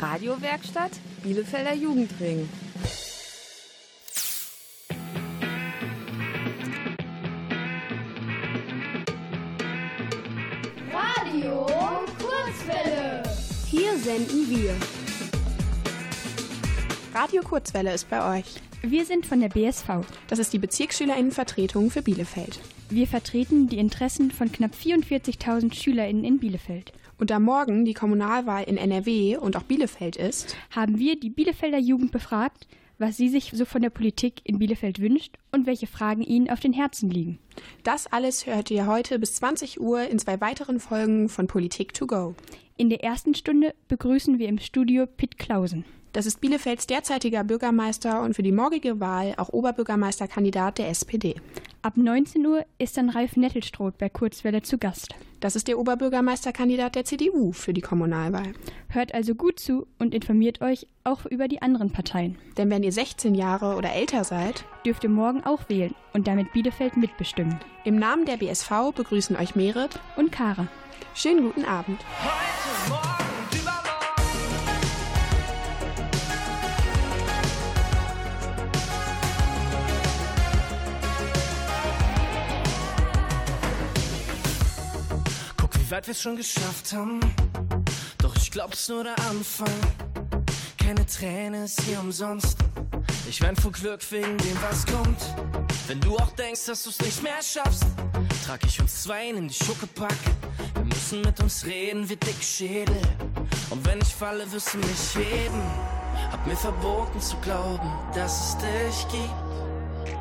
Radiowerkstatt Bielefelder Jugendring. Radio Kurzwelle. Hier senden wir. Radio Kurzwelle ist bei euch. Wir sind von der BSV. Das ist die Bezirksschülerinnenvertretung für Bielefeld. Wir vertreten die Interessen von knapp 44.000 Schülerinnen in Bielefeld. Und da morgen die Kommunalwahl in NRW und auch Bielefeld ist, haben wir die Bielefelder Jugend befragt, was sie sich so von der Politik in Bielefeld wünscht und welche Fragen ihnen auf den Herzen liegen. Das alles hört ihr heute bis 20 Uhr in zwei weiteren Folgen von Politik to go. In der ersten Stunde begrüßen wir im Studio Pitt Klausen. Das ist Bielefelds derzeitiger Bürgermeister und für die morgige Wahl auch Oberbürgermeisterkandidat der SPD. Ab 19 Uhr ist dann Ralf Nettelstroth bei Kurzwelle zu Gast. Das ist der Oberbürgermeisterkandidat der CDU für die Kommunalwahl. Hört also gut zu und informiert euch auch über die anderen Parteien. Denn wenn ihr 16 Jahre oder älter seid, dürft ihr morgen auch wählen und damit Bielefeld mitbestimmen. Im Namen der BSV begrüßen euch Merit und Kara. Schönen guten Abend. Heute Morgen. Wie weit wir's schon geschafft haben. Doch ich glaub's nur der Anfang. Keine Träne ist hier umsonst. Ich wein vor Glück wegen dem, was kommt. Wenn du auch denkst, dass du's nicht mehr schaffst, trag ich uns zwei in die Schuckepack. Wir müssen mit uns reden wie dick Schädel. Und wenn ich falle, wirst du mich heben. Hab mir verboten zu glauben, dass es dich gibt.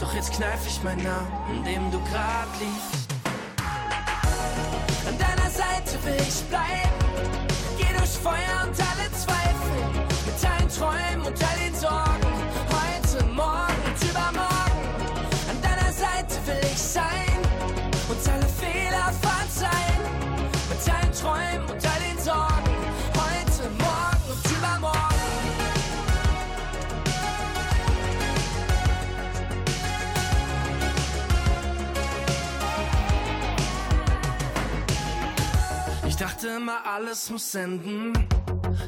Doch jetzt kneif ich meinen Namen, in dem du grad liegst. An deiner Seite will ich bleiben. Geh durch Feuer und alle Zweifel. Mit allen Träumen und all den Sorgen. Heute, morgen und übermorgen. An deiner Seite will ich sein. Und alle Fehler verzeihen. Mit allen Träumen und all den Sorgen. Heute, morgen und übermorgen. Ich dachte immer, alles muss enden.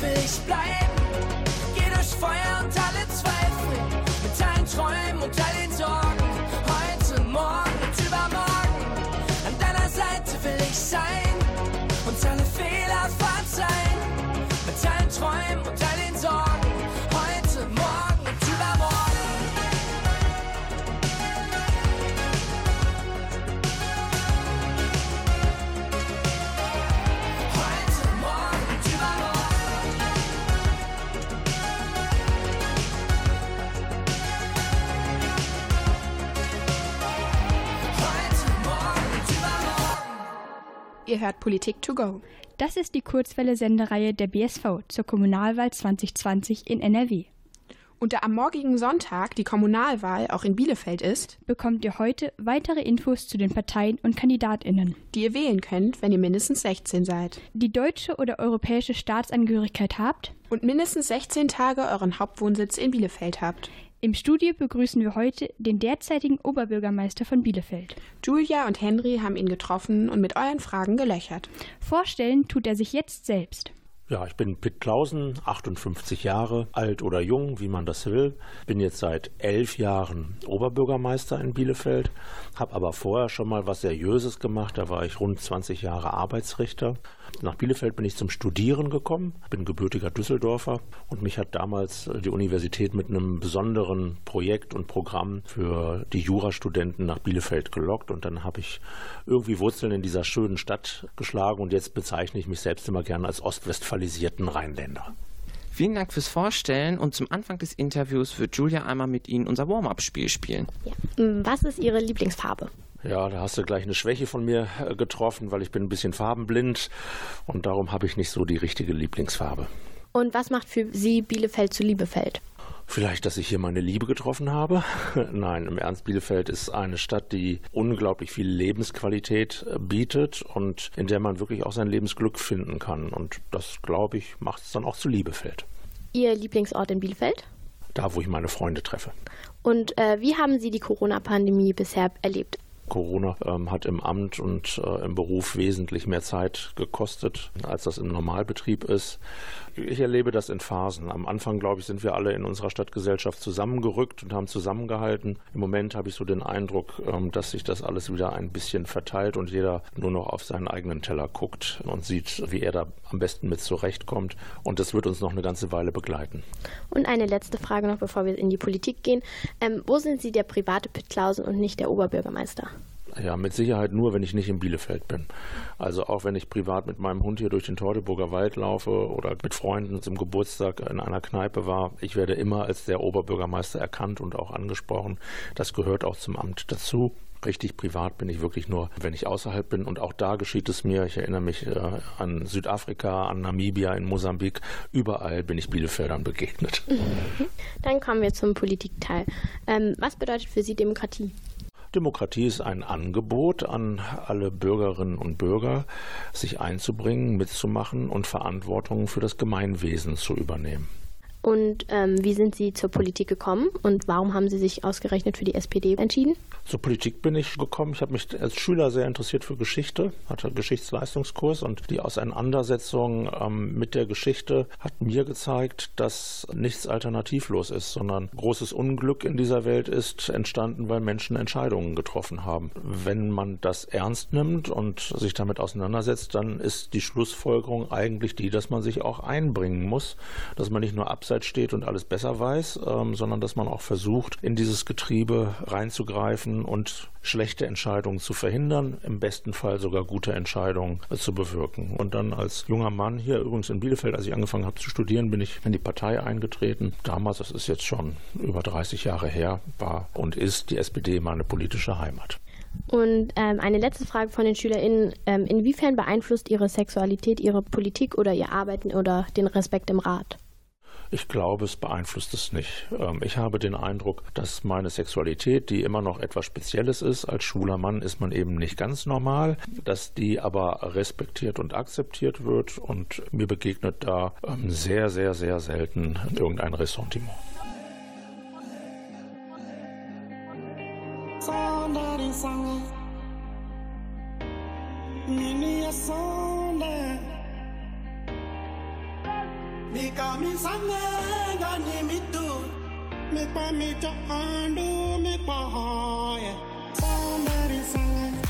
Will ich bleiben. Geh durch Feuer und alle Zweifel. Mit allen Träumen und den Ihr hört Politik to go. Das ist die Kurzwelle-Sendereihe der BSV zur Kommunalwahl 2020 in NRW. Und da am morgigen Sonntag die Kommunalwahl auch in Bielefeld ist, bekommt ihr heute weitere Infos zu den Parteien und KandidatInnen, die ihr wählen könnt, wenn ihr mindestens 16 seid. Die deutsche oder europäische Staatsangehörigkeit habt und mindestens 16 Tage euren Hauptwohnsitz in Bielefeld habt. Im Studio begrüßen wir heute den derzeitigen Oberbürgermeister von Bielefeld. Julia und Henry haben ihn getroffen und mit euren Fragen gelöchert. Vorstellen tut er sich jetzt selbst. Ja, ich bin Pitt Klausen, 58 Jahre, alt oder jung, wie man das will. Bin jetzt seit elf Jahren Oberbürgermeister in Bielefeld, habe aber vorher schon mal was Seriöses gemacht. Da war ich rund 20 Jahre Arbeitsrichter. Nach Bielefeld bin ich zum Studieren gekommen, bin gebürtiger Düsseldorfer und mich hat damals die Universität mit einem besonderen Projekt und Programm für die Jurastudenten nach Bielefeld gelockt und dann habe ich irgendwie Wurzeln in dieser schönen Stadt geschlagen und jetzt bezeichne ich mich selbst immer gerne als ostwestfalisierten Rheinländer. Vielen Dank fürs Vorstellen und zum Anfang des Interviews wird Julia einmal mit Ihnen unser Warm-up-Spiel spielen. Ja. Was ist Ihre Lieblingsfarbe? Ja, da hast du gleich eine Schwäche von mir äh, getroffen, weil ich bin ein bisschen farbenblind und darum habe ich nicht so die richtige Lieblingsfarbe. Und was macht für Sie Bielefeld zu Liebefeld? Vielleicht, dass ich hier meine Liebe getroffen habe. Nein, im Ernst, Bielefeld ist eine Stadt, die unglaublich viel Lebensqualität äh, bietet und in der man wirklich auch sein Lebensglück finden kann. Und das, glaube ich, macht es dann auch zu Liebefeld. Ihr Lieblingsort in Bielefeld? Da, wo ich meine Freunde treffe. Und äh, wie haben Sie die Corona-Pandemie bisher erlebt? Corona ähm, hat im Amt und äh, im Beruf wesentlich mehr Zeit gekostet, als das im Normalbetrieb ist. Ich erlebe das in Phasen. Am Anfang, glaube ich, sind wir alle in unserer Stadtgesellschaft zusammengerückt und haben zusammengehalten. Im Moment habe ich so den Eindruck, ähm, dass sich das alles wieder ein bisschen verteilt und jeder nur noch auf seinen eigenen Teller guckt und sieht, wie er da am besten mit zurechtkommt. Und das wird uns noch eine ganze Weile begleiten. Und eine letzte Frage noch, bevor wir in die Politik gehen. Ähm, wo sind Sie der private Pitt Klausen und nicht der Oberbürgermeister? Ja, mit Sicherheit nur, wenn ich nicht in Bielefeld bin. Also auch wenn ich privat mit meinem Hund hier durch den Teutoburger Wald laufe oder mit Freunden zum Geburtstag in einer Kneipe war, ich werde immer als der Oberbürgermeister erkannt und auch angesprochen. Das gehört auch zum Amt dazu. Richtig privat bin ich wirklich nur, wenn ich außerhalb bin. Und auch da geschieht es mir. Ich erinnere mich äh, an Südafrika, an Namibia, in Mosambik. Überall bin ich Bielefeldern begegnet. Dann kommen wir zum Politikteil. Ähm, was bedeutet für Sie Demokratie? Demokratie ist ein Angebot an alle Bürgerinnen und Bürger, sich einzubringen, mitzumachen und Verantwortung für das Gemeinwesen zu übernehmen. Und ähm, wie sind Sie zur Politik gekommen und warum haben Sie sich ausgerechnet für die SPD entschieden? Zur Politik bin ich gekommen. Ich habe mich als Schüler sehr interessiert für Geschichte, hatte Geschichtsleistungskurs und die Auseinandersetzung ähm, mit der Geschichte hat mir gezeigt, dass nichts alternativlos ist, sondern großes Unglück in dieser Welt ist entstanden, weil Menschen Entscheidungen getroffen haben. Wenn man das ernst nimmt und sich damit auseinandersetzt, dann ist die Schlussfolgerung eigentlich die, dass man sich auch einbringen muss, dass man nicht nur abseits Abseits steht und alles besser weiß, ähm, sondern dass man auch versucht, in dieses Getriebe reinzugreifen und schlechte Entscheidungen zu verhindern, im besten Fall sogar gute Entscheidungen äh, zu bewirken. Und dann als junger Mann hier übrigens in Bielefeld, als ich angefangen habe zu studieren, bin ich in die Partei eingetreten. Damals, das ist jetzt schon über 30 Jahre her, war und ist die SPD meine politische Heimat. Und ähm, eine letzte Frage von den SchülerInnen. Ähm, inwiefern beeinflusst Ihre Sexualität Ihre Politik oder Ihr Arbeiten oder den Respekt im Rat? Ich glaube, es beeinflusst es nicht. Ähm, ich habe den Eindruck, dass meine Sexualität, die immer noch etwas Spezielles ist, als schwuler Mann ist man eben nicht ganz normal, dass die aber respektiert und akzeptiert wird und mir begegnet da ähm, sehr, sehr, sehr selten irgendein Ressentiment. Mikami sange mikamisangenga nimitu mikwa mito andu mikwa hoye sambari sange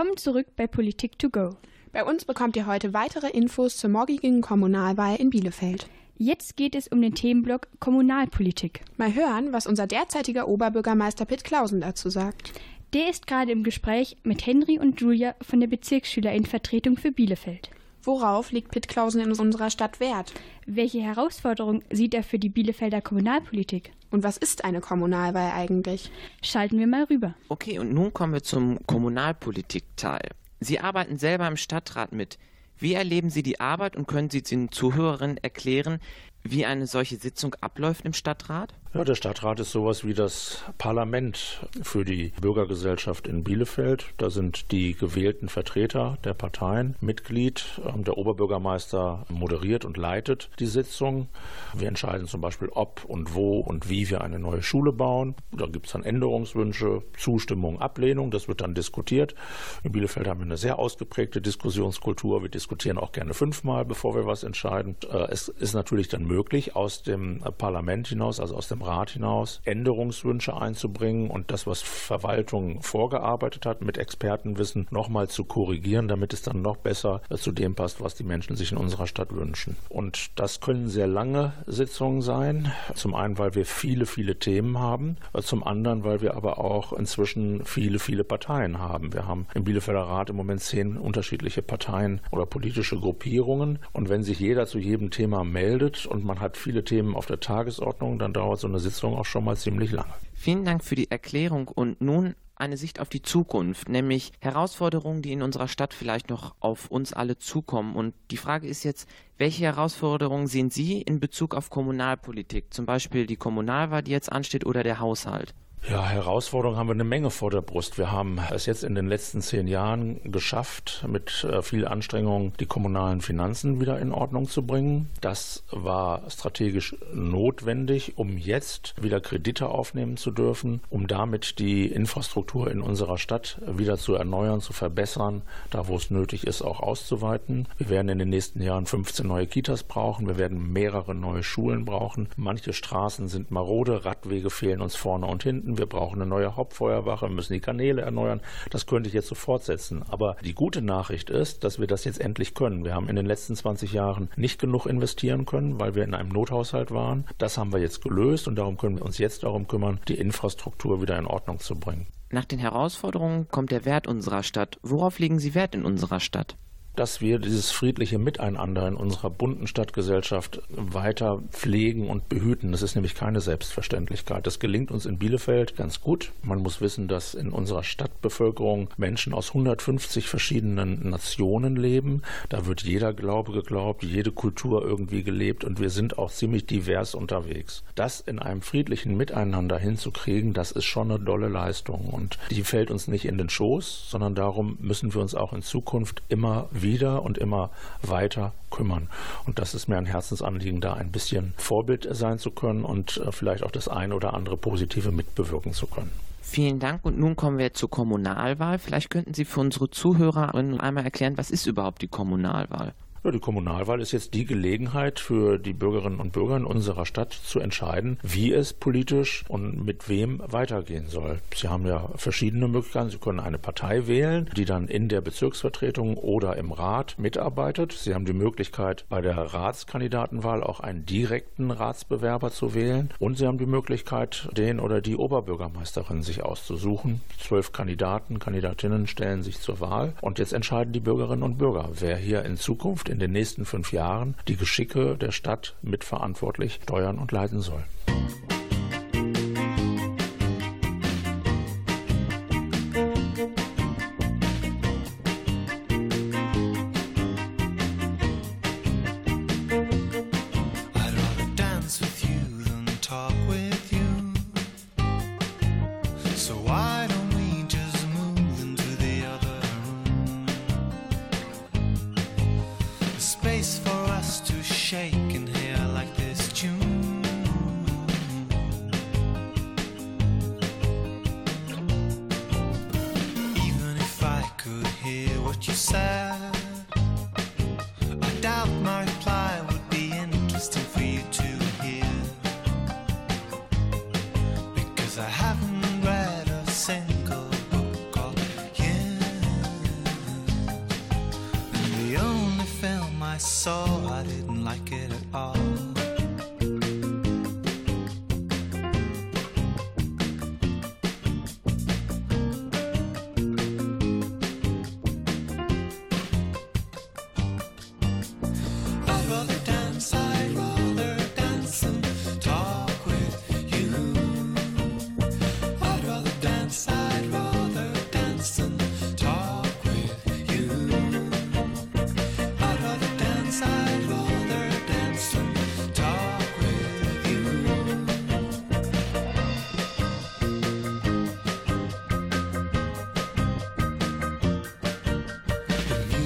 Willkommen zurück bei Politik to go. Bei uns bekommt ihr heute weitere Infos zur morgigen Kommunalwahl in Bielefeld. Jetzt geht es um den Themenblock Kommunalpolitik. Mal hören, was unser derzeitiger Oberbürgermeister Pitt Klausen dazu sagt. Der ist gerade im Gespräch mit Henry und Julia von der Bezirksschülerinnenvertretung für Bielefeld. Worauf legt Pitt Klausen in unserer Stadt Wert? Welche Herausforderungen sieht er für die Bielefelder Kommunalpolitik? Und was ist eine Kommunalwahl eigentlich? Schalten wir mal rüber. Okay, und nun kommen wir zum Kommunalpolitik-Teil. Sie arbeiten selber im Stadtrat mit. Wie erleben Sie die Arbeit und können Sie den Zuhörerinnen erklären, wie eine solche Sitzung abläuft im Stadtrat? Ja, der Stadtrat ist sowas wie das Parlament für die Bürgergesellschaft in Bielefeld. Da sind die gewählten Vertreter der Parteien Mitglied. Ähm, der Oberbürgermeister moderiert und leitet die Sitzung. Wir entscheiden zum Beispiel, ob und wo und wie wir eine neue Schule bauen. Da gibt es dann Änderungswünsche, Zustimmung, Ablehnung. Das wird dann diskutiert. In Bielefeld haben wir eine sehr ausgeprägte Diskussionskultur. Wir diskutieren auch gerne fünfmal, bevor wir was entscheiden. Äh, es ist natürlich dann möglich, aus dem Parlament hinaus, also aus dem Rat hinaus, Änderungswünsche einzubringen und das, was Verwaltung vorgearbeitet hat, mit Expertenwissen nochmal zu korrigieren, damit es dann noch besser zu dem passt, was die Menschen sich in unserer Stadt wünschen. Und das können sehr lange Sitzungen sein. Zum einen, weil wir viele, viele Themen haben. Zum anderen, weil wir aber auch inzwischen viele, viele Parteien haben. Wir haben im Bielefelder Rat im Moment zehn unterschiedliche Parteien oder politische Gruppierungen. Und wenn sich jeder zu jedem Thema meldet und man hat viele Themen auf der Tagesordnung, dann dauert so eine Sitzung auch schon mal ziemlich lange. Vielen Dank für die Erklärung und nun eine Sicht auf die Zukunft, nämlich Herausforderungen, die in unserer Stadt vielleicht noch auf uns alle zukommen. Und die Frage ist jetzt, welche Herausforderungen sehen Sie in Bezug auf Kommunalpolitik, zum Beispiel die Kommunalwahl, die jetzt ansteht, oder der Haushalt? Ja, Herausforderungen haben wir eine Menge vor der Brust. Wir haben es jetzt in den letzten zehn Jahren geschafft, mit äh, viel Anstrengung die kommunalen Finanzen wieder in Ordnung zu bringen. Das war strategisch notwendig, um jetzt wieder Kredite aufnehmen zu dürfen, um damit die Infrastruktur in unserer Stadt wieder zu erneuern, zu verbessern, da wo es nötig ist, auch auszuweiten. Wir werden in den nächsten Jahren 15 neue Kitas brauchen. Wir werden mehrere neue Schulen brauchen. Manche Straßen sind marode, Radwege fehlen uns vorne und hinten finden, wir brauchen eine neue Hauptfeuerwache, wir müssen die Kanäle erneuern. Das könnte ich jetzt so fortsetzen. Aber die gute Nachricht ist, dass wir das jetzt endlich können. Wir haben in den letzten 20 Jahren nicht genug investieren können, weil wir in einem Nothaushalt waren. Das haben wir jetzt gelöst und darum können wir uns jetzt darum kümmern, die Infrastruktur wieder in Ordnung zu bringen. Nach den Herausforderungen kommt der Wert unserer Stadt. Worauf legen Sie Wert in unserer Stadt? Dass wir dieses friedliche Miteinander in unserer bunten Stadtgesellschaft weiter pflegen und behüten. Das ist nämlich keine Selbstverständlichkeit. Das gelingt uns in Bielefeld ganz gut. Man muss wissen, dass in unserer Stadtbevölkerung Menschen aus 150 verschiedenen Nationen leben. Da wird jeder Glaube geglaubt, jede Kultur irgendwie gelebt und wir sind auch ziemlich divers unterwegs. Das in einem friedlichen Miteinander hinzukriegen, das ist schon eine dolle Leistung und die fällt uns nicht in den Schoß, sondern darum müssen wir uns auch in Zukunft immer wieder und immer weiter kümmern. Und das ist mir ein Herzensanliegen, da ein bisschen Vorbild sein zu können und äh, vielleicht auch das eine oder andere Positive mitbewirken zu können. Vielen Dank und nun kommen wir zur Kommunalwahl. Vielleicht könnten Sie für unsere Zuhörerinnen einmal erklären, was ist überhaupt die Kommunalwahl? Die Kommunalwahl ist jetzt die Gelegenheit für die Bürgerinnen und Bürger in unserer Stadt zu entscheiden, wie es politisch und mit wem weitergehen soll. Sie haben ja verschiedene Möglichkeiten. Sie können eine Partei wählen, die dann in der Bezirksvertretung oder im Rat mitarbeitet. Sie haben die Möglichkeit, bei der Ratskandidatenwahl auch einen direkten Ratsbewerber zu wählen. Und Sie haben die Möglichkeit, den oder die Oberbürgermeisterin sich auszusuchen. Zwölf Kandidaten, Kandidatinnen stellen sich zur Wahl. Und jetzt entscheiden die Bürgerinnen und Bürger, wer hier in Zukunft in den nächsten fünf Jahren die Geschicke der Stadt mitverantwortlich steuern und leiten soll.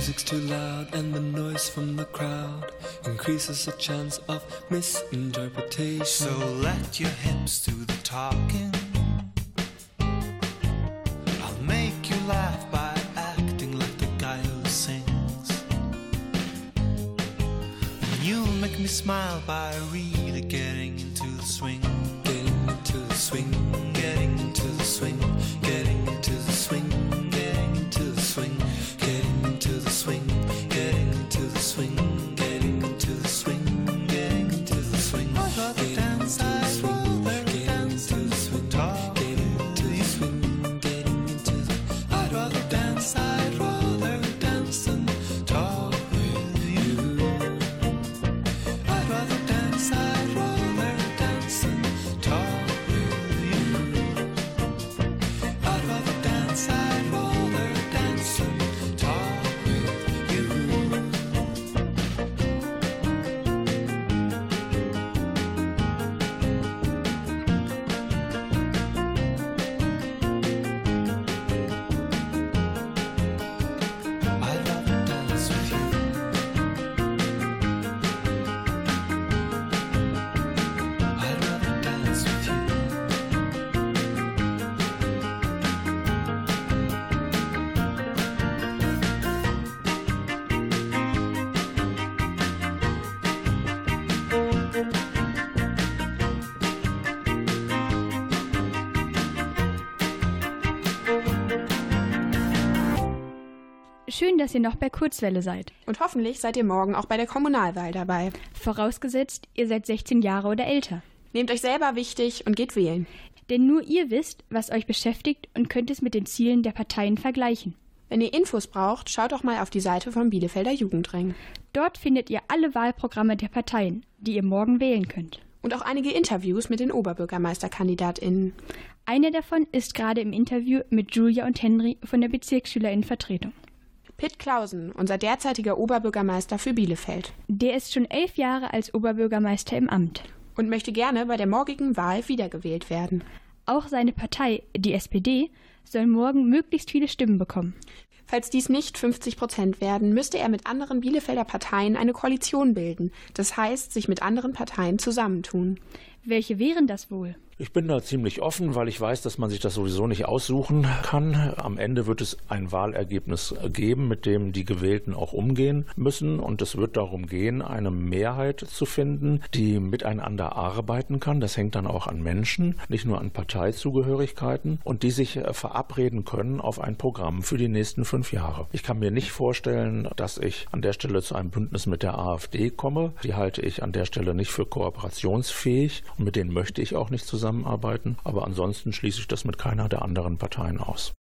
Music's too loud and the noise from the crowd increases the chance of misinterpretation. So let your hips do the talking. I'll make you laugh by acting like the guy who sings. And you'll make me smile by really Schön, dass ihr noch bei Kurzwelle seid. Und hoffentlich seid ihr morgen auch bei der Kommunalwahl dabei. Vorausgesetzt, ihr seid 16 Jahre oder älter. Nehmt euch selber wichtig und geht wählen. Denn nur ihr wisst, was euch beschäftigt und könnt es mit den Zielen der Parteien vergleichen. Wenn ihr Infos braucht, schaut doch mal auf die Seite vom Bielefelder Jugendring. Dort findet ihr alle Wahlprogramme der Parteien, die ihr morgen wählen könnt. Und auch einige Interviews mit den OberbürgermeisterkandidatInnen. Eine davon ist gerade im Interview mit Julia und Henry von der Bezirksschülerinnenvertretung. Pitt Clausen, unser derzeitiger Oberbürgermeister für Bielefeld. Der ist schon elf Jahre als Oberbürgermeister im Amt. Und möchte gerne bei der morgigen Wahl wiedergewählt werden. Auch seine Partei, die SPD, soll morgen möglichst viele Stimmen bekommen. Falls dies nicht 50 Prozent werden, müsste er mit anderen Bielefelder Parteien eine Koalition bilden. Das heißt, sich mit anderen Parteien zusammentun. Welche wären das wohl? Ich bin da ziemlich offen, weil ich weiß, dass man sich das sowieso nicht aussuchen kann. Am Ende wird es ein Wahlergebnis geben, mit dem die Gewählten auch umgehen müssen. Und es wird darum gehen, eine Mehrheit zu finden, die miteinander arbeiten kann. Das hängt dann auch an Menschen, nicht nur an Parteizugehörigkeiten und die sich äh, verabreden können auf ein Programm für die nächsten fünf Jahre. Ich kann mir nicht vorstellen, dass ich an der Stelle zu einem Bündnis mit der AfD komme. Die halte ich an der Stelle nicht für kooperationsfähig und mit denen möchte ich auch nicht zusammenarbeiten. Aber ansonsten schließe ich das mit keiner der anderen Parteien aus.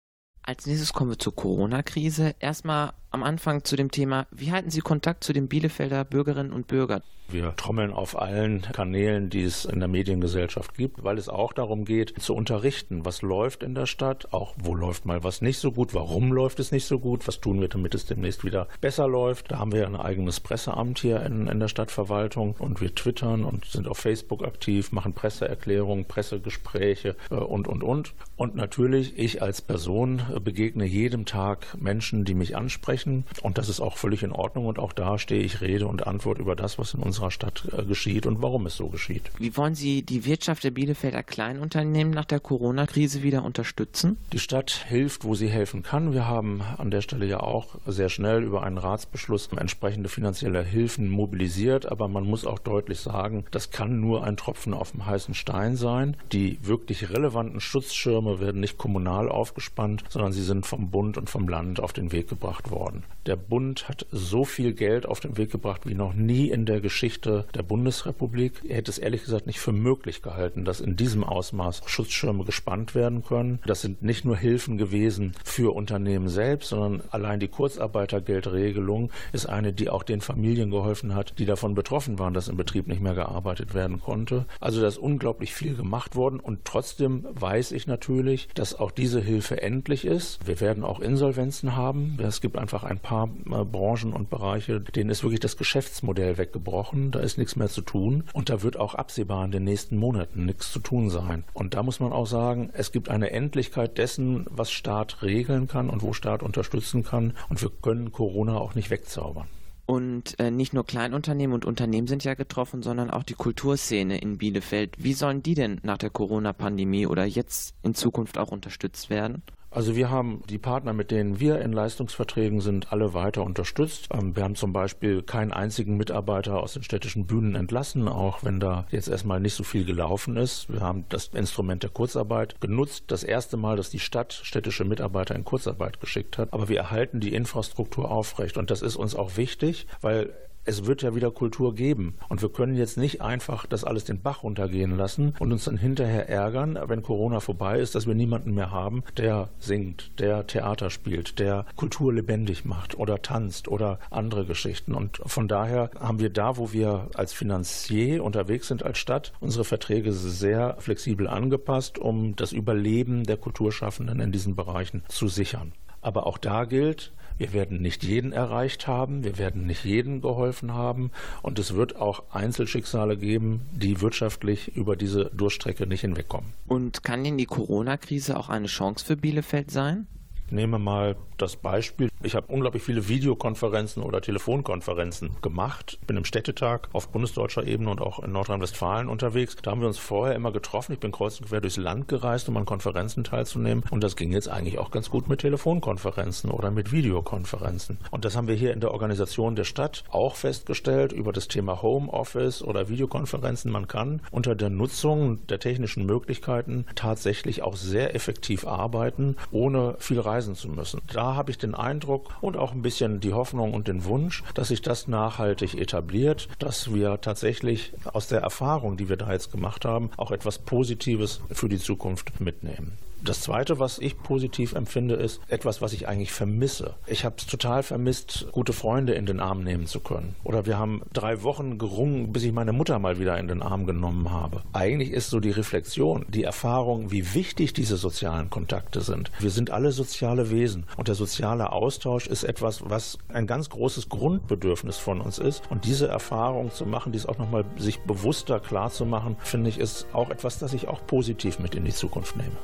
Als nächstes kommen wir zur Corona-Krise. Erstmal am Anfang zu dem Thema, wie halten Sie Kontakt zu den Bielefelder Bürgerinnen und Bürgern? Wir trommeln auf allen Kanälen, die es in der Mediengesellschaft gibt, weil es auch darum geht, zu unterrichten, was läuft in der Stadt, auch wo läuft mal was nicht so gut, warum läuft es nicht so gut, was tun wir, damit es demnächst wieder besser läuft. Da haben wir ein eigenes Presseamt hier in, in der Stadtverwaltung und wir twittern und sind auf Facebook aktiv, machen Presseerklärungen, Pressegespräche äh, und, und, und. Und natürlich, ich als Person begegne jedem Tag Menschen, die mich ansprechen und das ist auch völlig in Ordnung und auch da stehe ich Rede und Antwort über das, was in unserer Stadt äh, geschieht und warum es so geschieht. Wie wollen Sie die Wirtschaft der Bielefelder Kleinunternehmen nach der Corona-Krise wieder unterstützen? Die Stadt hilft, wo sie helfen kann. Wir haben an der Stelle ja auch sehr schnell über einen Ratsbeschluss entsprechende finanzielle Hilfen mobilisiert, aber man muss auch deutlich sagen, das kann nur ein Tropfen auf dem heißen Stein sein. Die wirklich relevanten Schutzschirme werden nicht kommunal aufgespannt, sondern sondern sie sind vom Bund und vom Land auf den Weg gebracht worden. Der Bund hat so viel Geld auf den Weg gebracht wie noch nie in der Geschichte der Bundesrepublik. Er hätte es ehrlich gesagt nicht für möglich gehalten, dass in diesem Ausmaß Schutzschirme gespannt werden können. Das sind nicht nur Hilfen gewesen für Unternehmen selbst, sondern allein die Kurzarbeitergeldregelung ist eine, die auch den Familien geholfen hat, die davon betroffen waren, dass im Betrieb nicht mehr gearbeitet werden konnte. Also da ist unglaublich viel gemacht worden und trotzdem weiß ich natürlich, dass auch diese Hilfe endlich ist. Wir werden auch Insolvenzen haben. Es gibt einfach ein paar äh, Branchen und Bereiche, denen ist wirklich das Geschäftsmodell weggebrochen. Da ist nichts mehr zu tun und da wird auch absehbar in den nächsten Monaten nichts zu tun sein. Und da muss man auch sagen, es gibt eine Endlichkeit dessen, was Staat regeln kann und wo Staat unterstützen kann. Und wir können Corona auch nicht wegzaubern. Und äh, nicht nur Kleinunternehmen und Unternehmen sind ja getroffen, sondern auch die Kulturszene in Bielefeld. Wie sollen die denn nach der Corona-Pandemie oder jetzt in Zukunft auch unterstützt werden? Also wir haben die Partner, mit denen wir in Leistungsverträgen sind, alle weiter unterstützt. Ähm, wir haben zum Beispiel keinen einzigen Mitarbeiter aus den städtischen Bühnen entlassen, auch wenn da jetzt erstmal nicht so viel gelaufen ist. Wir haben das Instrument der Kurzarbeit genutzt. Das erste Mal, dass die Stadt städtische Mitarbeiter in Kurzarbeit geschickt hat. Aber wir erhalten die Infrastruktur aufrecht. Und das ist uns auch wichtig, weil es wird ja wieder Kultur geben. Und wir können jetzt nicht einfach das alles den Bach runtergehen lassen und uns dann hinterher ärgern, wenn Corona vorbei ist, dass wir niemanden mehr haben, der singt, der Theater spielt, der Kultur lebendig macht oder tanzt oder andere Geschichten. Und von daher haben wir da, wo wir als Finanzier unterwegs sind als Stadt, unsere Verträge sehr flexibel angepasst, um das Überleben der Kulturschaffenden in diesen Bereichen zu sichern. Aber auch da gilt, wir werden nicht jeden erreicht haben, wir werden nicht jedem geholfen haben und es wird auch Einzelschicksale geben, die wirtschaftlich über diese Durchstrecke nicht hinwegkommen. Und kann denn die Corona-Krise auch eine Chance für Bielefeld sein? Nehme mal das Beispiel. Ich habe unglaublich viele Videokonferenzen oder Telefonkonferenzen gemacht. Ich bin im Städtetag auf bundesdeutscher Ebene und auch in Nordrhein-Westfalen unterwegs. Da haben wir uns vorher immer getroffen. Ich bin kreuz und quer durchs Land gereist, um an Konferenzen teilzunehmen. Und das ging jetzt eigentlich auch ganz gut mit Telefonkonferenzen oder mit Videokonferenzen. Und das haben wir hier in der Organisation der Stadt auch festgestellt über das Thema Homeoffice oder Videokonferenzen. Man kann unter der Nutzung der technischen Möglichkeiten tatsächlich auch sehr effektiv arbeiten, ohne viel reisen zu müssen. Da habe ich den Eindruck und auch ein bisschen die Hoffnung und den Wunsch, dass sich das nachhaltig etabliert, dass wir tatsächlich aus der Erfahrung, die wir da jetzt gemacht haben, auch etwas Positives für die Zukunft mitnehmen. Das Zweite, was ich positiv empfinde, ist etwas, was ich eigentlich vermisse. Ich habe es total vermisst, gute Freunde in den Arm nehmen zu können. Oder wir haben drei Wochen gerungen, bis ich meine Mutter mal wieder in den Arm genommen habe. Eigentlich ist so die Reflexion, die Erfahrung, wie wichtig diese sozialen Kontakte sind. Wir sind alle soziale Wesen und der soziale Austausch ist etwas, was ein ganz großes Grundbedürfnis von uns ist. Und diese Erfahrung zu machen, dies auch nochmal sich bewusster klar zu machen, finde ich, ist auch etwas, das ich auch positiv mit in die Zukunft nehme.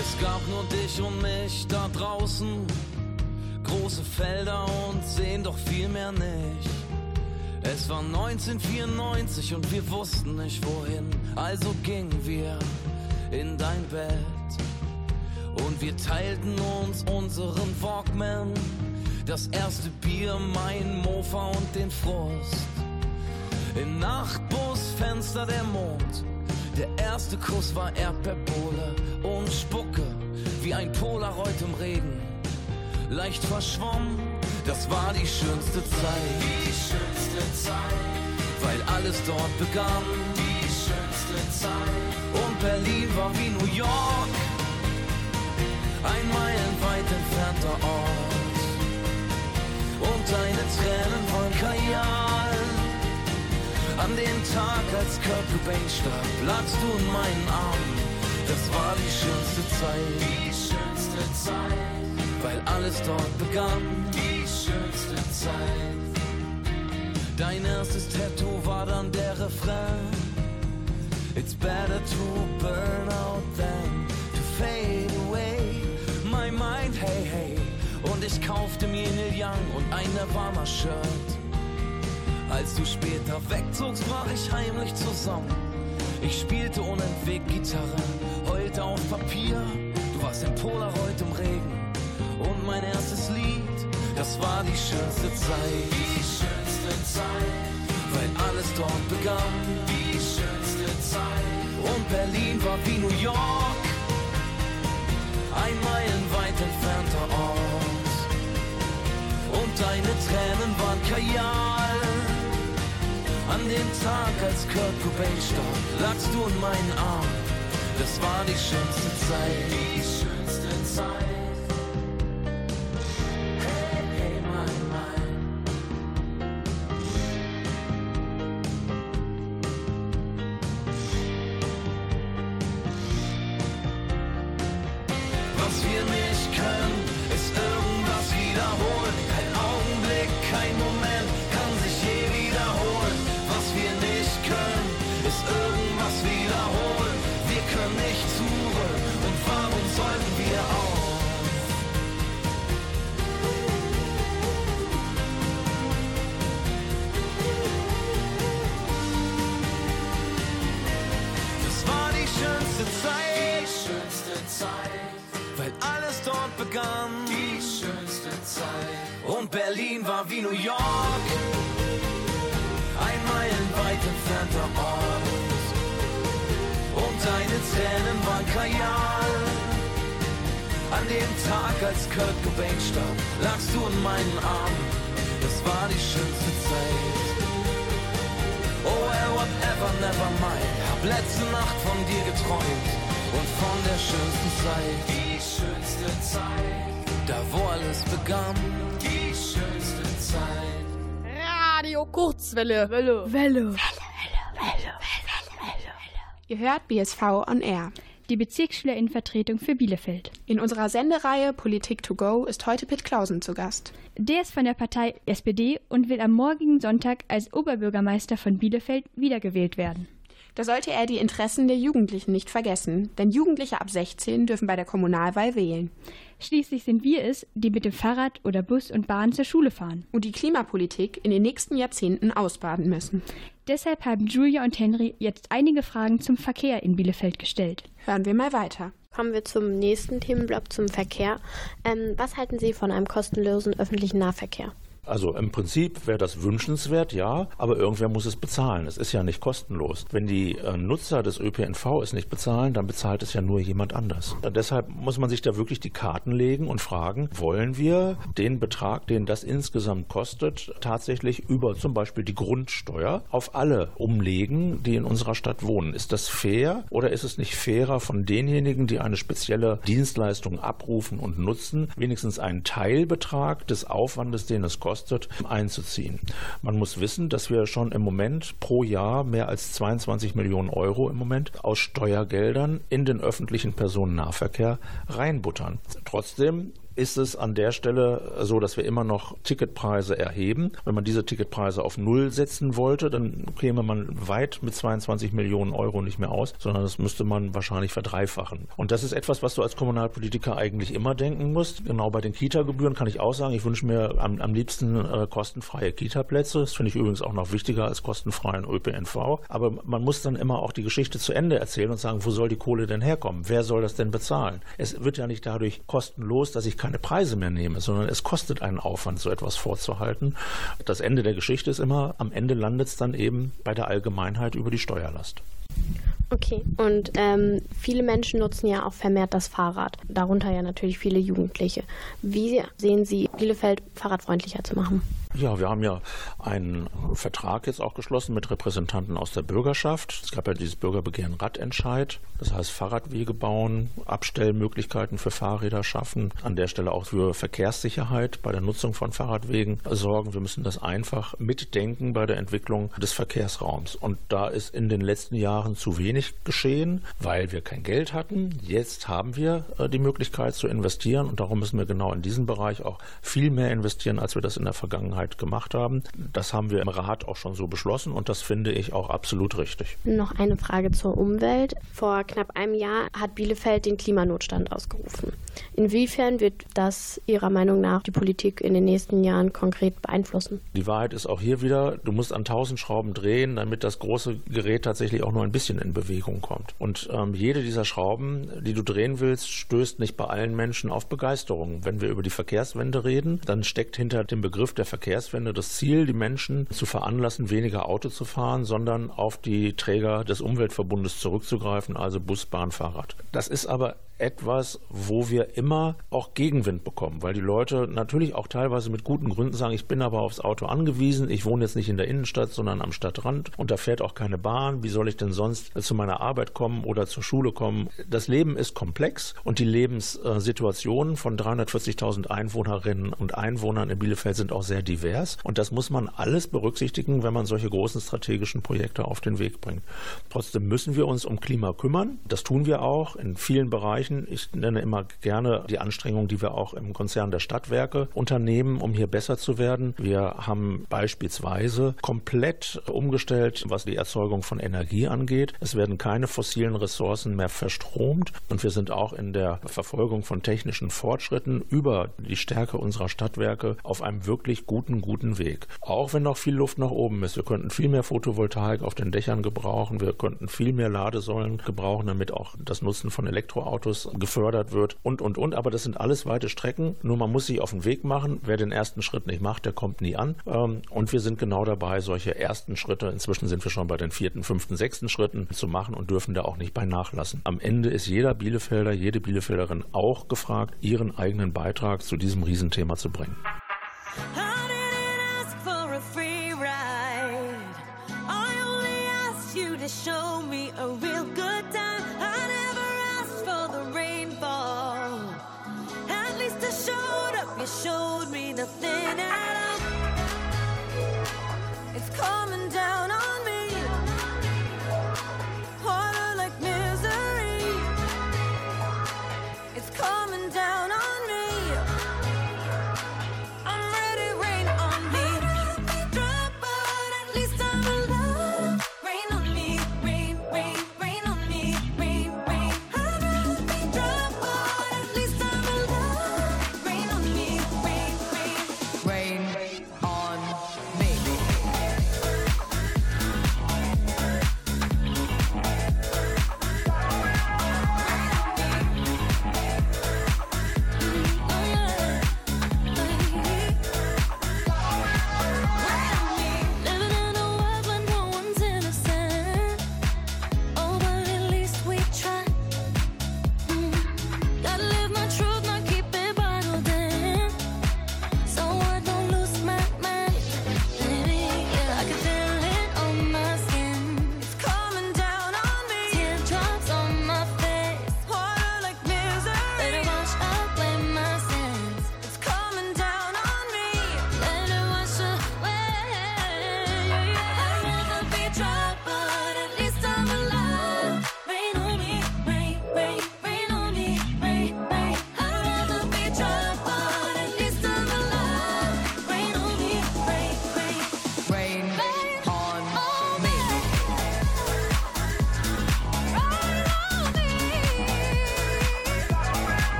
Es gab nur dich und mich da draußen. Große Felder und Seen, doch viel mehr nicht. Es war 1994 und wir wussten nicht wohin. Also gingen wir in dein Bett. Und wir teilten uns unseren Walkman. Das erste Bier, mein Mofa und den Frust. Im Nachtbusfenster der Mond. Der erste Kuss war Erdbeerbohle und Spucke wie ein Polaroid im Regen. Leicht verschwommen, das war die schönste Zeit. Die schönste Zeit. Weil alles dort begann. Die schönste Zeit. Und Berlin war wie New York. Ein meilenweit entfernter Ort. Und deine Tränen waren Kajal. An dem Tag, als Kurt Cobain starb, lagst du in meinen Armen. Das war die schönste Zeit. Die schönste Zeit. Weil alles dort begann. Die schönste Zeit. Dein erstes Tattoo war dann der Refrain. It's better to burn out than to fade ich kaufte mir Neil Young und ein Nirvana-Shirt. Als du später wegzogst, brach ich heimlich zusammen. Ich spielte unentwegt Gitarre, heulte auf Papier. Du warst ein Polaroid im Regen und mein erstes Lied, das war die schönste Zeit. Die schönste Zeit, weil alles dort begann. Die schönste Zeit. Und Berlin war wie New York, ein meilenweit entfernter Ort. Deine Tränen waren Kajal. An dem Tag, als Kurt Cobain starb, lagst du in meinen Armen. Das war die schönste Zeit. Die schönste Zeit. Kurt Cobain starb, lagst du in meinen Armen. Das war die schönste Zeit. Oh well, whatever, never mind. Hab letzte Nacht von dir geträumt und von der schönsten Zeit. Die schönste Zeit. Da wo alles begann. Die schönste Zeit. Radio Kurzwelle. Welle. Welle. Ihr hört BSV on Air. Die Bezirksschülerinnenvertretung für Bielefeld. In unserer Sendereihe Politik to go ist heute Pitt Clausen zu Gast. Der ist von der Partei SPD und will am morgigen Sonntag als Oberbürgermeister von Bielefeld wiedergewählt werden. Da sollte er die Interessen der Jugendlichen nicht vergessen, denn Jugendliche ab 16 dürfen bei der Kommunalwahl wählen. Schließlich sind wir es, die mit dem Fahrrad oder Bus und Bahn zur Schule fahren. Und die Klimapolitik in den nächsten Jahrzehnten ausbaden müssen. Deshalb haben Julia und Henry jetzt einige Fragen zum Verkehr in Bielefeld gestellt. Hören wir mal weiter. Kommen wir zum nächsten Themenblock, zum Verkehr. Ähm, was halten Sie von einem kostenlosen öffentlichen Nahverkehr? Also im Prinzip wäre das wünschenswert, ja, aber irgendwer muss es bezahlen. Es ist ja nicht kostenlos. Wenn die äh, Nutzer des ÖPNV es nicht bezahlen, dann bezahlt es ja nur jemand anders. Und deshalb muss man sich da wirklich die Karten legen und fragen, wollen wir den Betrag, den das insgesamt kostet, tatsächlich über zum Beispiel die Grundsteuer auf alle umlegen, die in unserer Stadt wohnen? Ist das fair oder ist es nicht fairer von denjenigen, die eine spezielle Dienstleistung abrufen und nutzen, wenigstens einen Teilbetrag des Aufwandes, den es kostet, einzuziehen. Man muss wissen, dass wir schon im Moment pro Jahr mehr als 22 Millionen Euro im Moment aus Steuergeldern in den öffentlichen Personennahverkehr reinbuttern. Trotzdem ist es an der Stelle so, dass wir immer noch Ticketpreise erheben. Wenn man diese Ticketpreise auf Null setzen wollte, dann käme man weit mit 22 Millionen Euro nicht mehr aus, sondern das müsste man wahrscheinlich verdreifachen. Und das ist etwas, was du als Kommunalpolitiker eigentlich immer denken musst. Genau bei den Kita-Gebühren kann ich auch sagen, ich wünsche mir am, am liebsten äh, kostenfreie Kita-Plätze. Das finde ich übrigens auch noch wichtiger als kostenfreien ÖPNV. Aber man muss dann immer auch die Geschichte zu Ende erzählen und sagen, wo soll die Kohle denn herkommen? Wer soll das denn bezahlen? Es wird ja nicht dadurch kostenlos, dass ich keine Preise mehr nehme, sondern es kostet einen Aufwand, so etwas vorzuhalten. Das Ende der Geschichte ist immer, am Ende landet es dann eben bei der Allgemeinheit über die Steuerlast. Okay, und ähm, viele Menschen nutzen ja auch vermehrt das Fahrrad, darunter ja natürlich viele Jugendliche. Wie sehen Sie Bielefeld fahrradfreundlicher zu machen? Ja, wir haben ja einen Vertrag jetzt auch geschlossen mit Repräsentanten aus der Bürgerschaft. Es gab ja dieses Bürgerbegehren Radentscheid. Das heißt Fahrradwege bauen, Abstellmöglichkeiten für Fahrräder schaffen, an der Stelle auch für Verkehrssicherheit bei der Nutzung von Fahrradwegen sorgen. Wir müssen das einfach mitdenken bei der Entwicklung des Verkehrsraums. Und da ist in den letzten Jahren zu wenig geschehen, weil wir kein Geld hatten. Jetzt haben wir äh, die Möglichkeit zu investieren und darum müssen wir genau in diesen Bereich auch viel mehr investieren, als wir das in der Vergangenheit Vergangenheit gemacht haben. Das haben wir im Rat auch schon so beschlossen und das finde ich auch absolut richtig. Noch eine Frage zur Umwelt. Vor knapp einem Jahr hat Bielefeld den Klimanotstand ausgerufen. Inwiefern wird das Ihrer Meinung nach die Politik in den nächsten Jahren konkret beeinflussen? Die Wahrheit ist auch hier wieder, du musst an tausend Schrauben drehen, damit das große Gerät tatsächlich auch nur ein bisschen in Bewegung kommt. Und ähm, jede dieser Schrauben, die du drehen willst, stößt nicht bei allen Menschen auf Begeisterung. Wenn wir über die Verkehrswende reden, dann steckt hinter dem Begriff der Verkehrswende das Ziel, die Menschen zu veranlassen, weniger Auto zu fahren, sondern auf die Träger des Umweltverbundes zurückzugreifen, also Bus, Bahn, Fahrrad. Das ist aber etwas, wo wir immer auch Gegenwind bekommen, weil die Leute natürlich auch teilweise mit guten Gründen sagen, ich bin aber aufs Auto angewiesen, ich wohne jetzt nicht in der Innenstadt, sondern am Stadtrand und da fährt auch keine Bahn, wie soll ich denn sonst zu meiner Arbeit kommen oder zur Schule kommen? Das Leben ist komplex und die Lebenssituationen von 340.000 Einwohnerinnen und Einwohnern in Bielefeld sind auch sehr divers und das muss man alles berücksichtigen, wenn man solche großen strategischen Projekte auf den Weg bringt. Trotzdem müssen wir uns um Klima kümmern, das tun wir auch in vielen Bereichen erreichen. Ich nenne immer gerne die Anstrengungen, die wir auch im Konzern der Stadtwerke unternehmen, um hier besser zu werden. Wir haben beispielsweise komplett umgestellt, was die Erzeugung von Energie angeht. Es werden keine fossilen Ressourcen mehr verstromt und wir sind auch in der Verfolgung von technischen Fortschritten über die Stärke unserer Stadtwerke auf einem wirklich guten, guten Weg. Auch wenn noch viel Luft nach oben ist. Wir könnten viel mehr Photovoltaik auf den Dächern gebrauchen. Wir könnten viel mehr Ladesäulen gebrauchen, damit auch das Nutzen von Elektroautos gefördert wird und, und, und. Aber das sind alles weite Strecken. Nur man muss sich auf den Weg machen. Wer den ersten Schritt nicht macht, der kommt nie an. Ähm, und wir sind genau dabei, solche ersten Schritte, inzwischen sind wir schon bei den vierten, fünften, sechsten Schritten zu machen und dürfen da auch nicht bei nachlassen. Am Ende ist jeder Bielefelder, jede Bielefelderin auch gefragt, ihren eigenen Beitrag zu diesem Riesenthema zu bringen. show me a real good I showed up. You showed me nothing at all. It's coming down on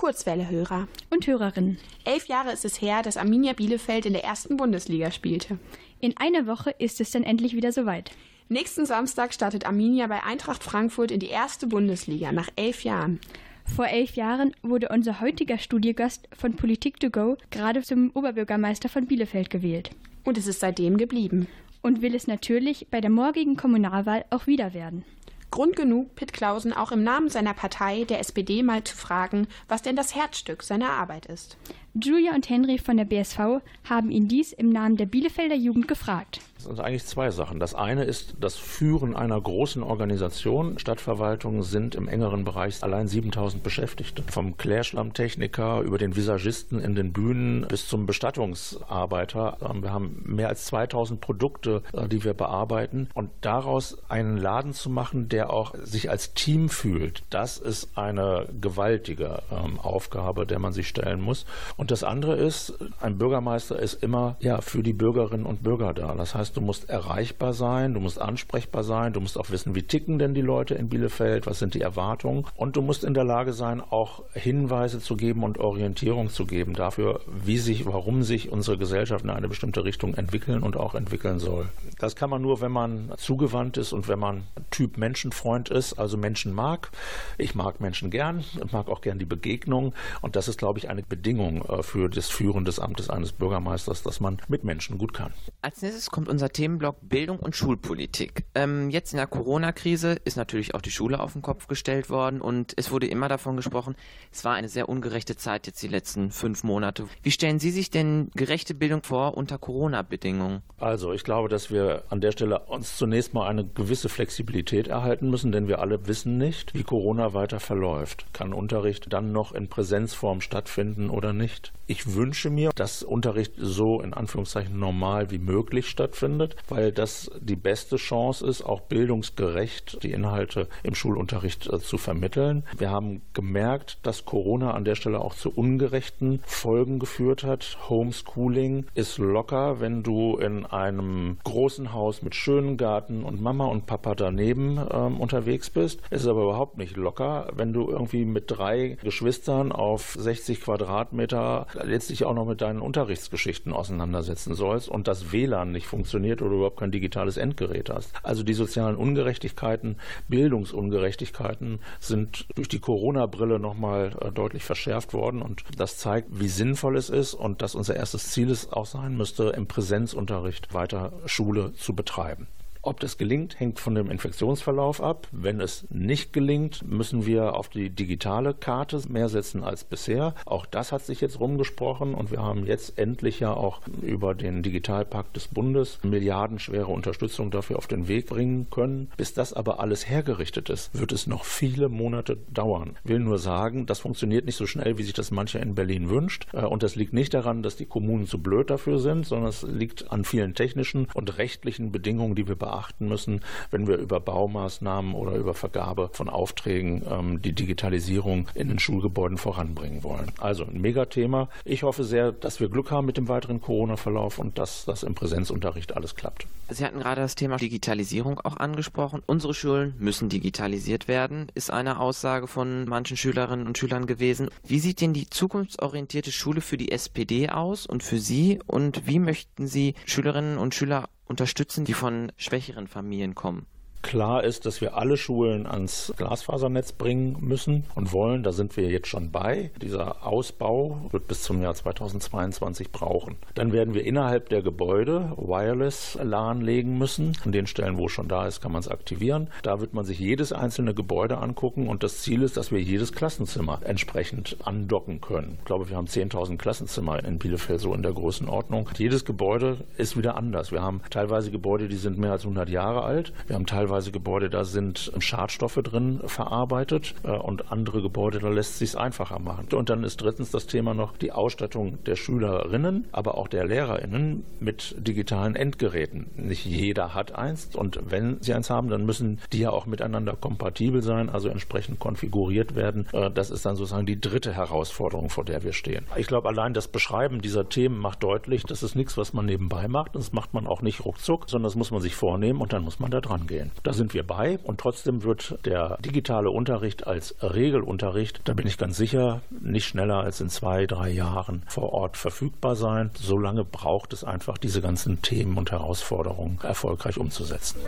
Kurzwelle-Hörer und Hörerinnen. Elf Jahre ist es her, dass Arminia Bielefeld in der ersten Bundesliga spielte. In einer Woche ist es dann endlich wieder soweit. Nächsten Samstag startet Arminia bei Eintracht Frankfurt in die erste Bundesliga nach elf Jahren. Vor elf Jahren wurde unser heutiger Studiogast von Politik to Go gerade zum Oberbürgermeister von Bielefeld gewählt. Und es ist seitdem geblieben. Und will es natürlich bei der morgigen Kommunalwahl auch wieder werden. Grund genug, Pitt Clausen auch im Namen seiner Partei, der SPD, mal zu fragen, was denn das Herzstück seiner Arbeit ist. Julia und Henry von der BSV haben ihn dies im Namen der Bielefelder Jugend gefragt. Das sind eigentlich zwei Sachen. Das eine ist das Führen einer großen Organisation. Stadtverwaltungen sind im engeren Bereich allein 7000 Beschäftigte. Vom Klärschlammtechniker über den Visagisten in den Bühnen bis zum Bestattungsarbeiter. Wir haben mehr als 2000 Produkte, äh, die wir bearbeiten. Und daraus einen Laden zu machen, der auch sich als Team fühlt, das ist eine gewaltige ähm, Aufgabe, der man sich stellen muss. Und das andere ist, ein Bürgermeister ist immer ja, für die Bürgerinnen und Bürger da. Das heißt, du musst erreichbar sein, du musst ansprechbar sein, du musst auch wissen, wie ticken denn die Leute in Bielefeld, was sind die Erwartungen und du musst in der Lage sein, auch Hinweise zu geben und Orientierung zu geben dafür, wie sich, warum sich unsere Gesellschaft in eine bestimmte Richtung entwickeln und auch entwickeln soll. Das kann man nur, wenn man zugewandt ist und wenn man Typ Menschenfreund ist, also Menschen mag. Ich mag Menschen gern mag auch gern die Begegnung und das ist, glaube ich, eine Bedingung äh, für das Führen des Amtes eines Bürgermeisters, dass man mit Menschen gut kann. Als nächstes kommt unser Themenblock Bildung und Schulpolitik. Ähm, jetzt in der Corona-Krise ist natürlich auch die Schule auf den Kopf gestellt worden und es wurde immer davon gesprochen, es war eine sehr ungerechte Zeit jetzt die letzten fünf Monate. Wie stellen Sie sich denn gerechte Bildung vor unter Corona-Bedingungen? Also ich glaube, dass wir an der Stelle uns zunächst mal eine gewisse Flexibilität erhalten müssen, denn wir alle wissen nicht, wie Corona weiter verläuft. Kann Unterricht dann noch in Präsenzform stattfinden oder nicht? Ich wünsche mir, dass Unterricht so in Anführungszeichen normal wie möglich stattfindet, weil das die beste Chance ist, auch bildungsgerecht die Inhalte im Schulunterricht äh, zu vermitteln. Wir haben gemerkt, dass Corona an der Stelle auch zu ungerechten Folgen geführt hat. Homeschooling ist locker, wenn du in einem großen Haus mit schönem Garten und Mama und Papa daneben ähm, unterwegs bist. Es ist aber überhaupt nicht locker, wenn du irgendwie mit drei Geschwistern auf 60 Quadratmeter letztlich auch noch mit deinen Unterrichtsgeschichten auseinandersetzen sollst und das WLAN nicht funktioniert oder überhaupt kein digitales Endgerät hast. Also die sozialen Ungerechtigkeiten, Bildungsungerechtigkeiten sind durch die Corona-Brille nochmal äh, deutlich verschärft worden und das zeigt, wie sinnvoll es ist und dass unser erstes Ziel es auch sein müsste, im Präsenzunterricht weiter Schule zu betreiben. Ob das gelingt, hängt von dem Infektionsverlauf ab. Wenn es nicht gelingt, müssen wir auf die digitale Karte mehr setzen als bisher. Auch das hat sich jetzt rumgesprochen und wir haben jetzt endlich ja auch über den Digitalpakt des Bundes milliardenschwere Unterstützung dafür auf den Weg bringen können. Bis das aber alles hergerichtet ist, wird es noch viele Monate dauern. Ich will nur sagen, das funktioniert nicht so schnell, wie sich das mancher in Berlin wünscht. Äh, und das liegt nicht daran, dass die Kommunen zu blöd dafür sind, sondern es liegt an vielen technischen und rechtlichen Bedingungen, die wir beachten beachten müssen, wenn wir über Baumaßnahmen oder über Vergabe von Aufträgen ähm, die Digitalisierung in den Schulgebäuden voranbringen wollen. Also ein Megathema. Ich hoffe sehr, dass wir Glück haben mit dem weiteren Corona-Verlauf und dass das im Präsenzunterricht alles klappt. Sie hatten gerade das Thema Digitalisierung auch angesprochen. Unsere Schulen müssen digitalisiert werden, ist eine Aussage von manchen Schülerinnen und Schülern gewesen. Wie sieht denn die zukunftsorientierte Schule für die SPD aus und für Sie? Und wie möchten Sie Schülerinnen und Schüler unterstützen, die von schwächeren Familien kommen. Klar ist, dass wir alle Schulen ans Glasfasernetz bringen müssen und wollen. Da sind wir jetzt schon bei. Dieser Ausbau wird bis zum Jahr 2022 brauchen. Dann werden wir innerhalb der Gebäude Wireless LAN legen müssen. An den Stellen, wo es schon da ist, kann man es aktivieren. Da wird man sich jedes einzelne Gebäude angucken und das Ziel ist, dass wir jedes Klassenzimmer entsprechend andocken können. Ich glaube, wir haben 10.000 Klassenzimmer in Bielefeld so in der Größenordnung. Jedes Gebäude ist wieder anders. Wir haben teilweise Gebäude, die sind mehr als 100 Jahre alt. Wir haben teilweise teilweise Gebäude, da sind Schadstoffe drin verarbeitet äh, und andere Gebäude, da lässt es sich einfacher machen. Und dann ist drittens das Thema noch die Ausstattung der Schülerinnen, aber auch der Lehrerinnen mit digitalen Endgeräten. Nicht jeder hat eins und wenn sie eins haben, dann müssen die ja auch miteinander kompatibel sein, also entsprechend konfiguriert werden. Äh, das ist dann sozusagen die dritte Herausforderung, vor der wir stehen. Ich glaube, allein das Beschreiben dieser Themen macht deutlich, das ist nichts, was man nebenbei macht. Das macht man auch nicht ruckzuck, sondern das muss man sich vornehmen und dann muss man da dran gehen. Da sind wir bei und trotzdem wird der digitale Unterricht als Regelunterricht, da bin ich ganz sicher, nicht schneller als in zwei, drei Jahren vor Ort verfügbar sein. Solange braucht es einfach, diese ganzen Themen und Herausforderungen erfolgreich umzusetzen.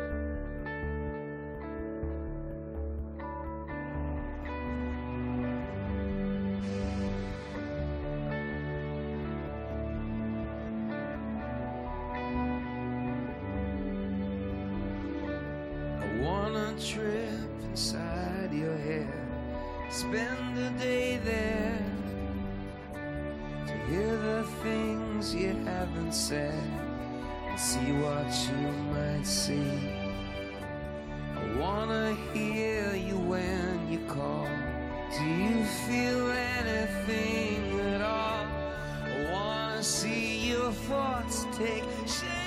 Haven't said and see what you might see. I wanna hear you when you call. Do you feel anything at all? I wanna see your thoughts take shape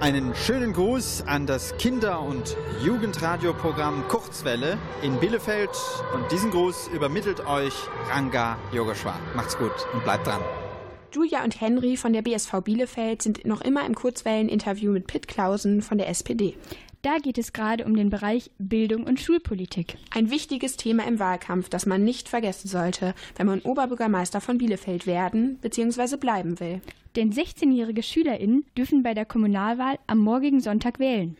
Einen schönen Gruß an das Kinder- und Jugendradioprogramm Kurzwelle in Bielefeld. Und diesen Gruß übermittelt euch Ranga Yogeshwar. Macht's gut und bleibt dran. Julia und Henry von der BSV Bielefeld sind noch immer im Kurzwellen-Interview mit Pitt Clausen von der SPD. Da geht es gerade um den Bereich Bildung und Schulpolitik. Ein wichtiges Thema im Wahlkampf, das man nicht vergessen sollte, wenn man Oberbürgermeister von Bielefeld werden bzw. bleiben will. Denn 16-jährige SchülerInnen dürfen bei der Kommunalwahl am morgigen Sonntag wählen.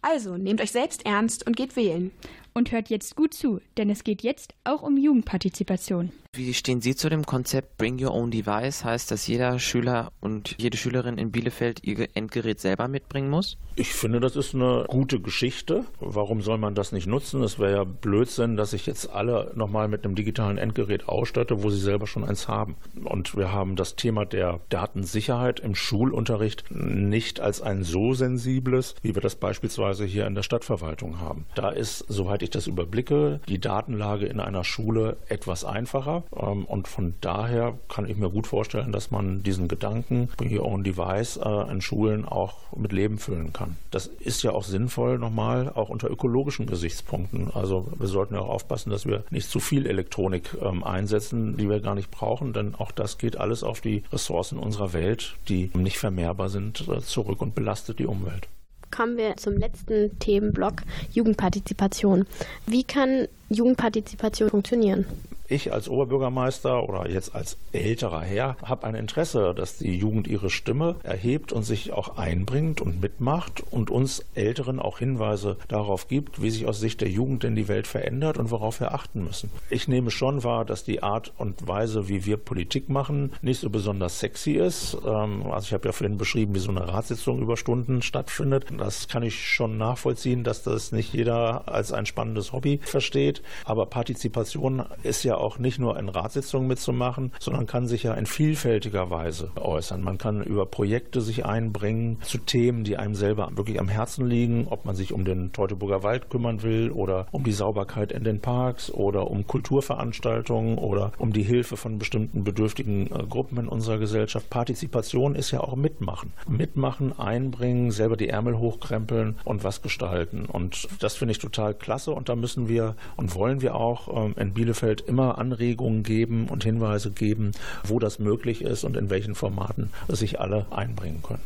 Also nehmt euch selbst ernst und geht wählen. Und hört jetzt gut zu, denn es geht jetzt auch um Jugendpartizipation. Wie stehen Sie zu dem Konzept Bring Your Own Device? Heißt, dass jeder Schüler und jede Schülerin in Bielefeld ihr Endgerät selber mitbringen muss? Ich finde, das ist eine gute Geschichte. Warum soll man das nicht nutzen? Es wäre ja Blödsinn, dass ich jetzt alle nochmal mit einem digitalen Endgerät ausstatte, wo sie selber schon eins haben. Und wir haben das Thema der Datensicherheit im Schulunterricht nicht als ein so sensibles, wie wir das beispielsweise hier in der Stadtverwaltung haben. Da ist, soweit ich das überblicke, die Datenlage in einer Schule etwas einfacher. Ähm, Und von daher kann ich mir gut vorstellen, dass man diesen Gedanken, Bring Your Own Device, äh, in Schulen auch mit Leben füllen kann. Das ist ja auch sinnvoll, nochmal, auch unter ökologischen Gesichtspunkten. Also wir sollten ja auch aufpassen, dass wir nicht zu viel Elektronik ähm, einsetzen, die wir gar nicht brauchen, denn auch das geht alles auf die Ressourcen unserer Welt, die nicht vermehrbar sind, äh, zurück und belastet die Umwelt. Kommen wir zum letzten Themenblock Jugendpartizipation. Wie kann Jugendpartizipation funktionieren? Ich als Oberbürgermeister oder jetzt als älterer Herr habe ein Interesse, dass die Jugend ihre Stimme erhebt und sich auch einbringt und mitmacht und uns Älteren auch Hinweise darauf gibt, wie sich aus Sicht der Jugend denn die Welt verändert und worauf wir achten müssen. Ich nehme schon wahr, dass die Art und Weise, wie wir Politik machen, nicht so besonders sexy ist. Ähm, Also ich habe ja vorhin beschrieben, wie so eine Ratssitzung über Stunden stattfindet. Das kann ich schon nachvollziehen, dass das nicht jeder als ein spannendes Hobby versteht. Aber Partizipation ist ja auch nicht nur in Ratssitzungen mitzumachen, sondern kann sich ja in vielfältiger Weise äußern. Man kann über Projekte sich einbringen zu Themen, die einem selber wirklich am Herzen liegen, ob man sich um den Teutoburger Wald kümmern will oder um die Sauberkeit in den Parks oder um Kulturveranstaltungen oder um die Hilfe von bestimmten bedürftigen äh, Gruppen in unserer Gesellschaft. Partizipation ist ja auch mitmachen. Mitmachen, einbringen, selber die Ärmel hochkrempeln und was gestalten. Und das finde ich total klasse und da müssen wir und wollen wir auch ähm, in Bielefeld immer Anregungen geben und Hinweise geben, wo das möglich ist und in welchen Formaten sich alle einbringen können.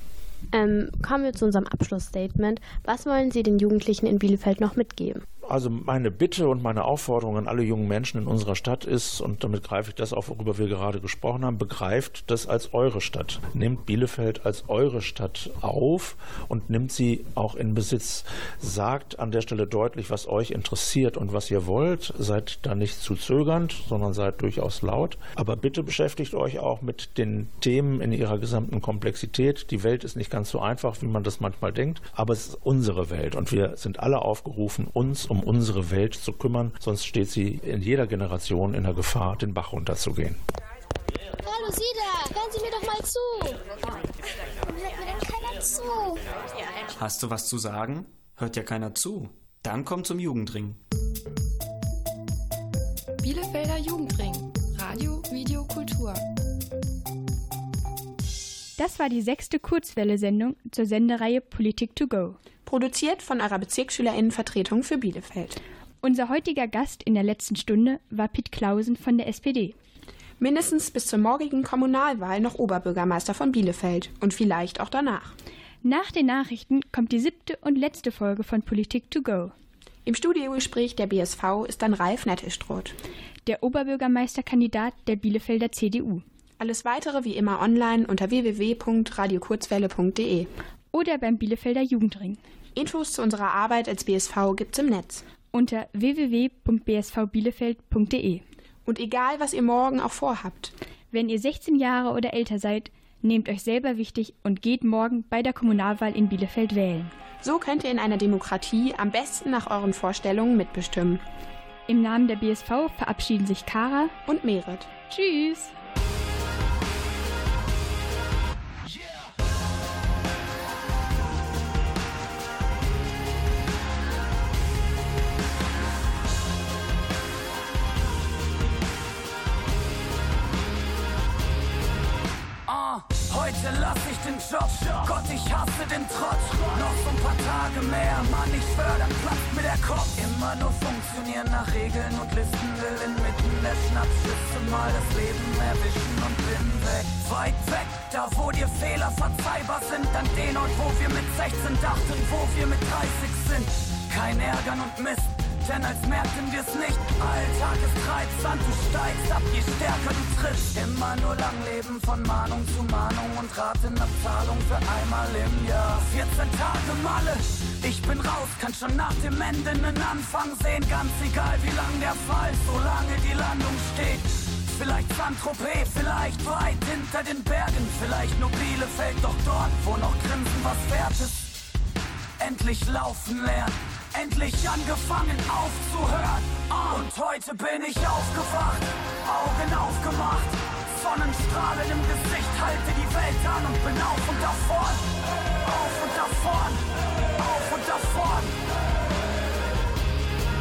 Ähm, kommen wir zu unserem Abschlussstatement. Was wollen Sie den Jugendlichen in Bielefeld noch mitgeben? Also meine Bitte und meine Aufforderung an alle jungen Menschen in unserer Stadt ist, und damit greife ich das auf, worüber wir gerade gesprochen haben, begreift das als eure Stadt. Nehmt Bielefeld als eure Stadt auf und nimmt sie auch in Besitz. Sagt an der Stelle deutlich, was euch interessiert und was ihr wollt. Seid da nicht zu zögernd, sondern seid durchaus laut. Aber bitte beschäftigt euch auch mit den Themen in ihrer gesamten Komplexität. Die Welt ist nicht ganz so einfach, wie man das manchmal denkt, aber es ist unsere Welt und wir sind alle aufgerufen, uns um unsere Welt zu kümmern, sonst steht sie in jeder Generation in der Gefahr, den Bach runterzugehen. Hallo Sie da, hören Sie mir doch mal zu. Warum hört mir denn keiner zu? Hast du was zu sagen? Hört ja keiner zu. Dann komm zum Jugendring. Bielefelder Jugendring. Das war die sechste Kurzwelle-Sendung zur Sendereihe Politik to go. Produziert von eurer BezirksschülerInnenvertretung für Bielefeld. Unser heutiger Gast in der letzten Stunde war Piet Clausen von der SPD. Mindestens bis zur morgigen Kommunalwahl noch Oberbürgermeister von Bielefeld und vielleicht auch danach. Nach den Nachrichten kommt die siebte und letzte Folge von Politik to go. Im Studiogespräch der BSV ist dann Ralf Nettelstroth. Der Oberbürgermeisterkandidat der Bielefelder CDU. Alles weitere wie immer online unter www.radiokurzwelle.de. Oder beim Bielefelder Jugendring. Infos zu unserer Arbeit als BSV gibt's im Netz. Unter www.bsvbielefeld.de. Und egal, was ihr morgen auch vorhabt. Wenn ihr 16 Jahre oder älter seid, nehmt euch selber wichtig und geht morgen bei der Kommunalwahl in Bielefeld wählen. So könnt ihr in einer Demokratie am besten nach euren Vorstellungen mitbestimmen. Im Namen der BSV verabschieden sich Kara und Merit. Tschüss! Heute lass ich den Job. Gott, ich hasse den Trotz. Noch so ein paar Tage mehr, Mann, ich schwör, dann platzt mir der Kopf. Immer nur funktionieren nach Regeln und Listen. Will inmitten der Schnappschüsse mal das Leben erwischen und bin weg. Weit weg, da wo dir Fehler verzeihbar sind. An den Ort, wo wir mit 16 dachten, wo wir mit 30 sind. Kein Ärgern und Mist. Denn als merkten wir's nicht. Alltag ist Treibsand, du steigst ab, je stärker du trittst. Immer nur lang leben von Mahnung zu Mahnung und Ratenabzahlung für einmal im Jahr. 14 Tage Malle, ich bin raus, kann schon nach dem Ende einen Anfang sehen. Ganz egal wie lang der Fall, solange die Landung steht. Vielleicht Saint-Tropez, vielleicht weit hinter den Bergen, vielleicht nur Bielefeld, doch dort, wo noch Grinsen was wert ist. Endlich laufen lernen, endlich angefangen aufzuhören. Und heute bin ich aufgewacht, Augen aufgemacht, Sonnenstrahlen im Gesicht, halte die Welt an und bin auf und davon, auf und davon, auf und davon.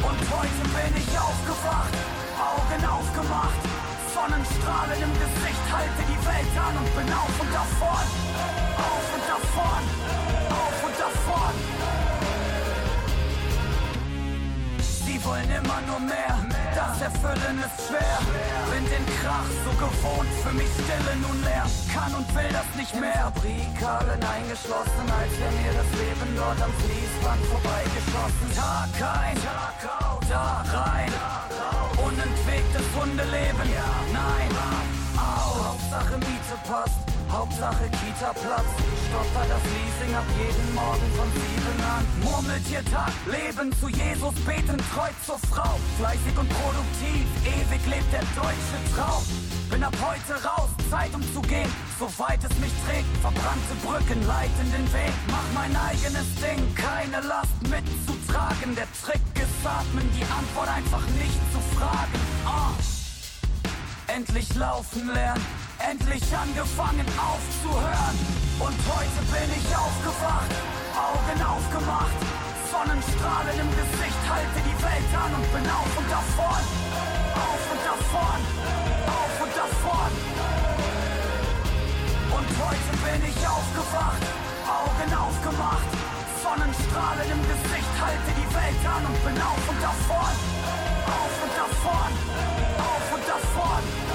Und heute bin ich aufgewacht, Augen aufgemacht, Sonnenstrahlen im Gesicht, halte die Welt an und bin auf und davon, auf und davon, wollen immer nur mehr, das Erfüllen ist schwer. Bin den Krach so gewohnt, für mich Stille nun leer. Kann und will das nicht mehr. Fabrikhallen eingeschlossen, als wäre mir das Leben dort am Fließband vorbeigeschossen. Tag ein, Tag out, da rein. Unentwegtes Hundeleben, nein. Au, Hauptsache Miete passt. Hauptsache Kita-Platz, stoppt das Leasing ab jeden Morgen von sieben an. Murmeltier Tag, Leben zu Jesus, beten treu zur Frau. Fleißig und produktiv, ewig lebt der deutsche Traum. Bin ab heute raus, Zeit um zu gehen, soweit es mich trägt. Verbrannte Brücken leiten den Weg, mach mein eigenes Ding, keine Last mitzutragen. Der Trick ist atmen, die Antwort einfach nicht zu fragen. Ah endlich laufen lernen, endlich angefangen aufzuhören. Und heute bin ich aufgewacht, Augen aufgemacht, Sonnenstrahlen im Gesicht, halte die Welt an und bin auf und davon, auf und davon, auf und davon. Und heute bin ich aufgewacht, Augen aufgemacht, Sonnenstrahlen im Gesicht, halte die Welt an und bin auf und davon, auf und davon, auf und davon.